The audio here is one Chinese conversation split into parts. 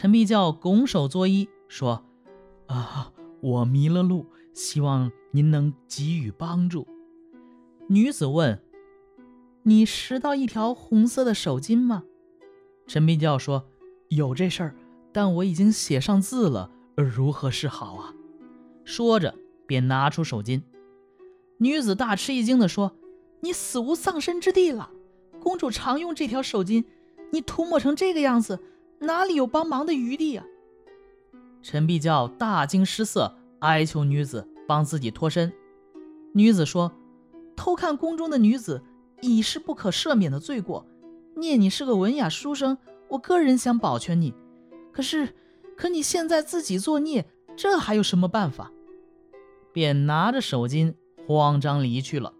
陈必教拱手作揖说：“啊，我迷了路，希望您能给予帮助。”女子问：“你拾到一条红色的手巾吗？”陈必教说：“有这事儿，但我已经写上字了，如何是好啊？”说着便拿出手巾。女子大吃一惊地说：“你死无葬身之地了！公主常用这条手巾，你涂抹成这个样子，哪里有帮忙的余地啊？”陈必教大惊失色，哀求女子帮自己脱身。女子说：“偷看宫中的女子已是不可赦免的罪过，念你是个文雅书生，我个人想保全你。可是，可你现在自己作孽，这还有什么办法？”便拿着手巾。慌张离去了，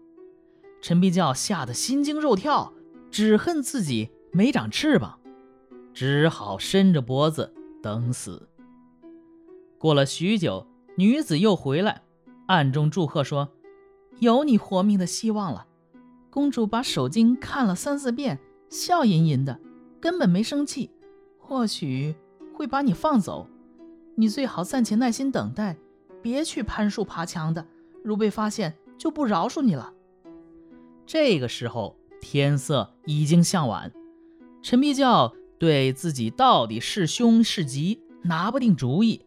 陈必教吓得心惊肉跳，只恨自己没长翅膀，只好伸着脖子等死。过了许久，女子又回来，暗中祝贺说：“有你活命的希望了。”公主把手巾看了三四遍，笑吟吟的，根本没生气，或许会把你放走。你最好暂且耐心等待，别去攀树爬墙的，如被发现。就不饶恕你了。这个时候天色已经向晚，陈必教对自己到底是凶是吉拿不定主意。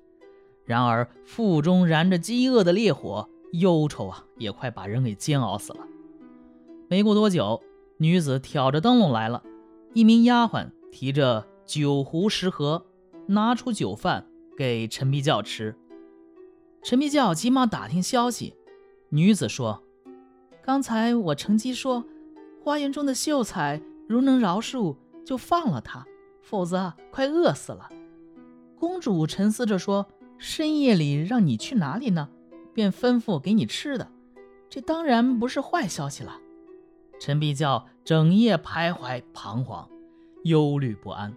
然而腹中燃着饥饿的烈火，忧愁啊也快把人给煎熬死了。没过多久，女子挑着灯笼来了，一名丫鬟提着酒壶食盒，拿出酒饭给陈必教吃。陈必教急忙打听消息。女子说：“刚才我乘机说，花园中的秀才如能饶恕，就放了他；否则快饿死了。”公主沉思着说：“深夜里让你去哪里呢？便吩咐给你吃的，这当然不是坏消息了。”陈必教整夜徘徊彷徨，忧虑不安。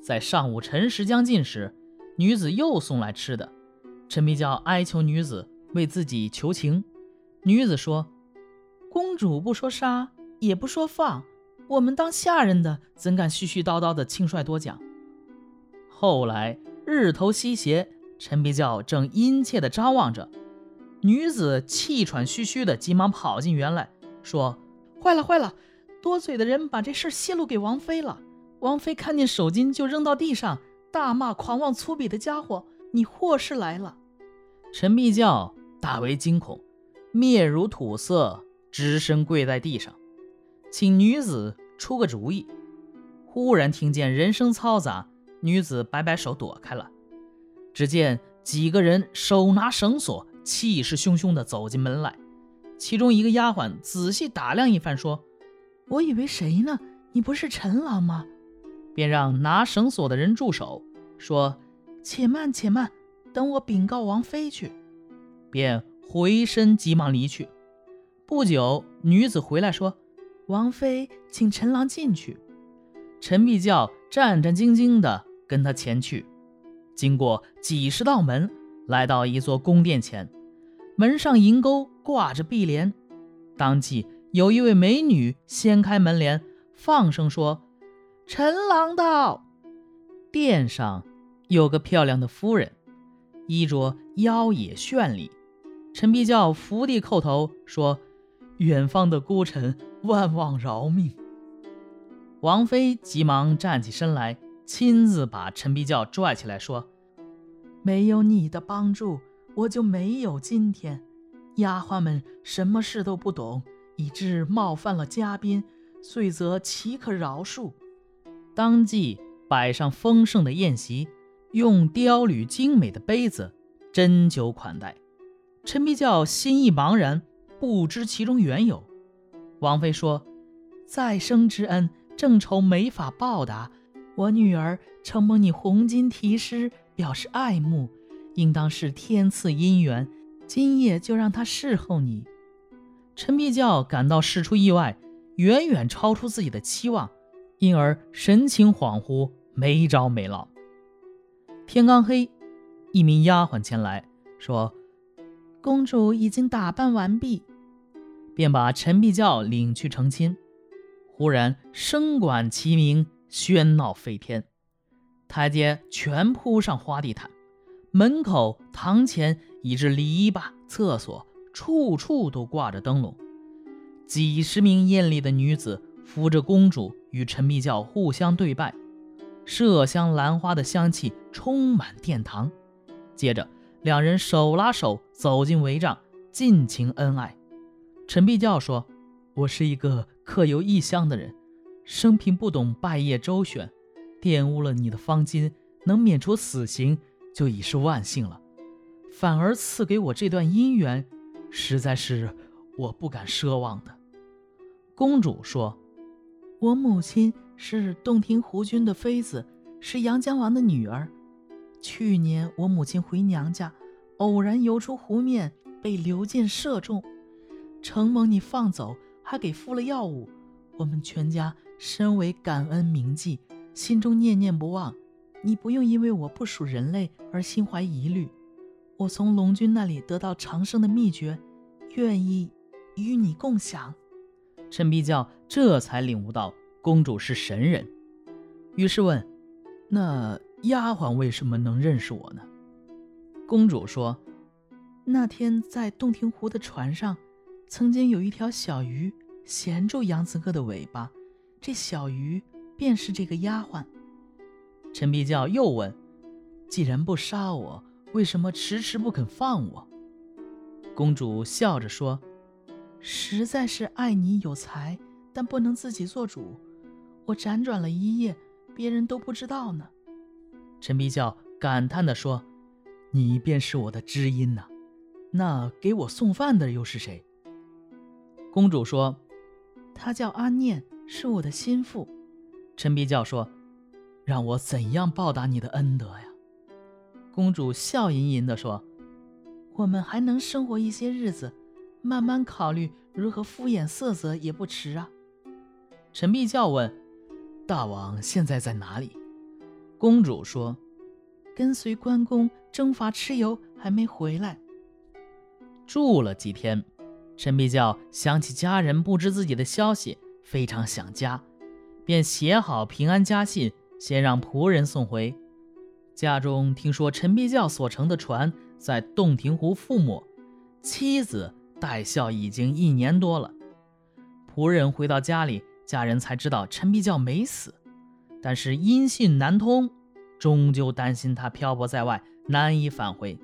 在上午辰时将近时，女子又送来吃的。陈必教哀求女子为自己求情。女子说：“公主不说杀，也不说放，我们当下人的怎敢絮絮叨叨的轻率多讲？”后来日头西斜，陈必教正殷切地张望着，女子气喘吁吁的，急忙跑进园来说：“坏了坏了，多嘴的人把这事泄露给王妃了。王妃看见手巾就扔到地上，大骂狂妄粗鄙的家伙，你祸事来了。”陈必教大为惊恐。面如土色，只身跪在地上，请女子出个主意。忽然听见人声嘈杂，女子摆摆手躲开了。只见几个人手拿绳索，气势汹汹地走进门来。其中一个丫鬟仔细打量一番，说：“我以为谁呢？你不是陈郎吗？”便让拿绳索的人住手，说：“且慢，且慢，等我禀告王妃去。”便。回身急忙离去。不久，女子回来说：“王妃请陈郎进去。”陈必教战战兢兢地跟他前去。经过几十道门，来到一座宫殿前，门上银钩挂着碧帘。当即有一位美女掀开门帘，放声说：“陈郎到。”殿上有个漂亮的夫人，衣着妖冶绚丽。陈必教伏地叩头说：“远方的孤臣，万望饶命。”王妃急忙站起身来，亲自把陈必教拽起来说：“没有你的帮助，我就没有今天。丫鬟们什么事都不懂，以致冒犯了嘉宾，罪责岂可饶恕？”当即摆上丰盛的宴席，用雕铝精美的杯子斟酒款待。陈必教心意茫然，不知其中缘由。王妃说：“再生之恩，正愁没法报答。我女儿承蒙你红巾题诗，表示爱慕，应当是天赐姻缘。今夜就让她侍候你。”陈必教感到事出意外，远远超出自己的期望，因而神情恍惚，没着没落。天刚黑，一名丫鬟前来说。公主已经打扮完毕，便把陈必教领去成亲。忽然声管齐鸣，喧闹飞天。台阶全铺上花地毯，门口、堂前以至篱笆、厕所，处处都挂着灯笼。几十名艳丽的女子扶着公主与陈必教互相对拜，麝香兰花的香气充满殿堂。接着，两人手拉手走进帷帐，尽情恩爱。陈必教说：“我是一个客游异乡的人，生平不懂拜谒周旋，玷污了你的方巾，能免除死刑就已是万幸了。反而赐给我这段姻缘，实在是我不敢奢望的。”公主说：“我母亲是洞庭湖君的妃子，是阳江王的女儿。去年我母亲回娘家，偶然游出湖面，被流箭射中，承蒙你放走，还给敷了药物。我们全家深为感恩铭记，心中念念不忘。你不用因为我不属人类而心怀疑虑。我从龙君那里得到长生的秘诀，愿意与你共享。”陈必教这才领悟到公主是神人，于是问：“那丫鬟为什么能认识我呢？”公主说：“那天在洞庭湖的船上，曾经有一条小鱼衔住杨子哥的尾巴，这小鱼便是这个丫鬟。”陈必教又问：“既然不杀我，为什么迟迟不肯放我？”公主笑着说。实在是爱你有才，但不能自己做主。我辗转了一夜，别人都不知道呢。陈必教感叹地说：“你便是我的知音呐。那给我送饭的又是谁？”公主说：“他叫阿念，是我的心腹。”陈必教说：“让我怎样报答你的恩德呀？”公主笑吟吟地说：“我们还能生活一些日子。”慢慢考虑如何敷衍色泽也不迟啊。陈必教问：“大王现在在哪里？”公主说：“跟随关公征伐蚩尤，还没回来。”住了几天，陈必教想起家人不知自己的消息，非常想家，便写好平安家信，先让仆人送回。家中听说陈必教所乘的船在洞庭湖覆没，妻子。待孝已经一年多了，仆人回到家里，家人才知道陈必教没死，但是音信难通，终究担心他漂泊在外，难以返回。